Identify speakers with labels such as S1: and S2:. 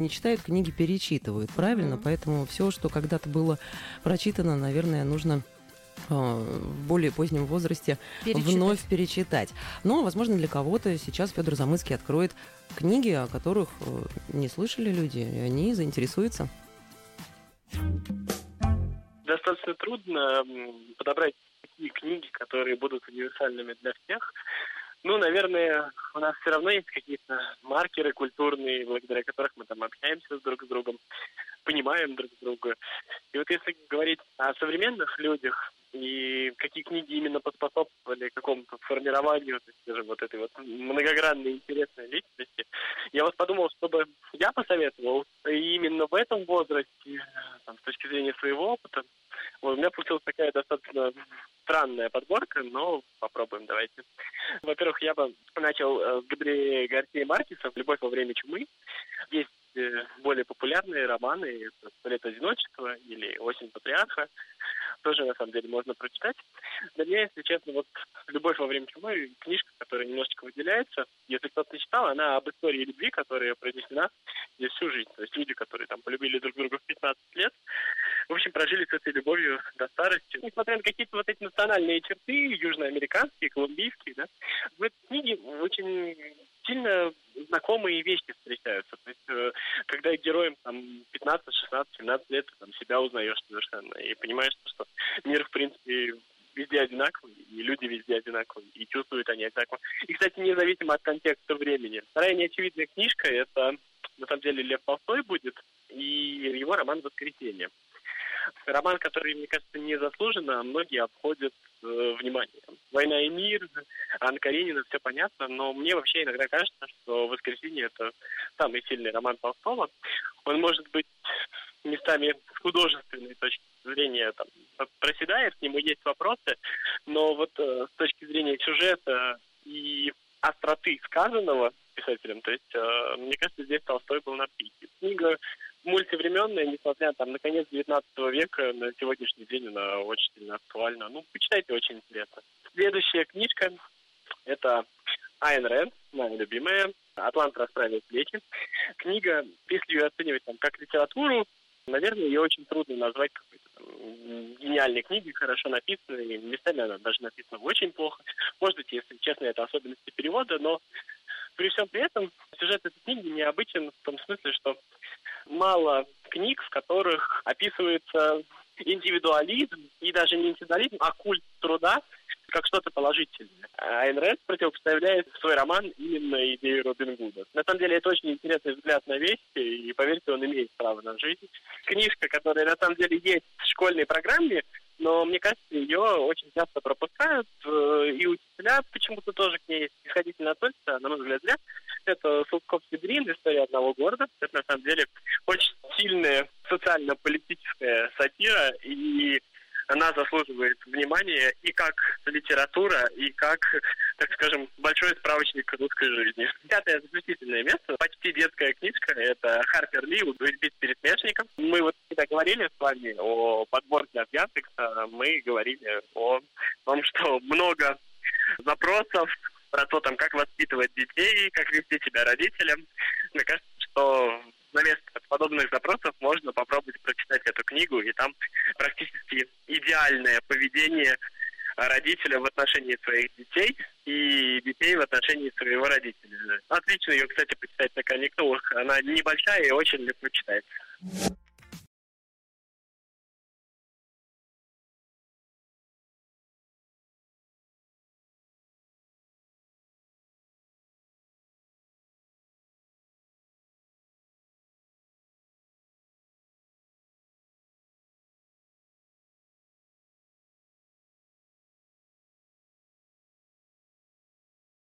S1: не читают книги, перечитывают, правильно? Mm-hmm. Поэтому все, что когда-то было прочитано, наверное, нужно э, в более позднем возрасте перечитать. вновь перечитать. Но, возможно, для кого-то сейчас Федор Замыцкий откроет книги, о которых э, не слышали люди, и они заинтересуются.
S2: Достаточно трудно подобрать такие книги, которые будут универсальными для всех. Ну, наверное, у нас все равно есть какие-то маркеры культурные, благодаря которых мы там общаемся друг с другом, понимаем друг друга. И вот если говорить о современных людях, и какие книги именно поспособствовали какому-то формированию, скажем, вот этой вот многогранной интересной личности, я вот подумал, чтобы я посоветовал именно в этом возрасте, там, с точки зрения своего опыта, вот, у меня получилась такая достаточно странная подборка, но попробуем, давайте. Во-первых, я бы начал э, с Габриэля Гарсия Маркиса «Любовь во время чумы». Есть э, более популярные романы «Сто одиночества» или «Осень патриарха». Тоже, на самом деле, можно прочитать. Для меня, если честно, вот «Любовь во время чумы» книжка, которая немножечко выделяется. Если кто-то читал, она об истории любви, которая произнесена здесь всю жизнь. То есть люди, которые там полюбили друг друга в 15 лет, в общем, прожили с этой любовью до старости. Несмотря на какие-то вот национальные черты, южноамериканские, колумбийские, да, в этой книге очень сильно знакомые вещи встречаются. То есть, э, когда героям там 15, 16, 17 лет, ты там себя узнаешь совершенно и понимаешь, что мир, в принципе, везде одинаковый, и люди везде одинаковые, и чувствуют они одинаково. И, кстати, независимо от контекста времени. Вторая неочевидная книжка – это, на самом деле, Лев Толстой будет, и его роман «Воскресенье». Роман, который, мне кажется, незаслуженно, а многие обходят э, вниманием. «Война и мир», Анна Каренина, все понятно, но мне вообще иногда кажется, что «Воскресенье» — это самый сильный роман Толстого. Он может быть местами с художественной точки зрения там, проседает, к нему есть вопросы, но вот э, с точки зрения сюжета и остроты сказанного писателем, то есть, э, мне кажется, здесь Толстой был на пике. Книга мультивременная, несмотря там на конец 19 века, на сегодняшний день она очень сильно актуальна. Ну, почитайте, очень интересно. Следующая книжка – это Айн Рэнд, моя любимая, «Атлант расправил плечи». Книга, если ее оценивать там как литературу, наверное, ее очень трудно назвать какой-то там, гениальной книгой, хорошо написанной. Местами она даже написана очень плохо. Может быть, если честно, это особенности перевода, но при всем при этом сюжет этой книги необычен в том смысле, что мало книг, в которых описывается индивидуализм, и даже не индивидуализм, а культ труда, как что-то положительное. А Айн Рэнд противопоставляет свой роман именно идее Робин Гуда. На самом деле это очень интересный взгляд на вещи, и поверьте, он имеет право на жизнь. Книжка, которая на самом деле есть в школьной программе, но мне кажется, ее очень часто пропускают, э, и учителя почему-то тоже к ней исходительно относятся, на мой взгляд, зря. Это Султков-Сидрин, история одного города. Это, на самом деле, очень сильная социально-политическая сатира, и она заслуживает внимания и как литература, и как, так скажем, большой справочник русской жизни. Пятое заключительное место, почти детская книжка, это Харпер Ли «Убить пересмешников». Мы вот когда говорили с вами о подборке от Яндекса, мы говорили о том, что много запросов про то, там, как воспитывать детей, как вести себя родителям. Мне кажется, что на место подобных запросов можно попробовать прочитать эту книгу, и там практически идеальное поведение родителя в отношении своих детей и детей в отношении своего родителя. Отлично ее, кстати, почитать на каникулах. Она небольшая и очень легко читается.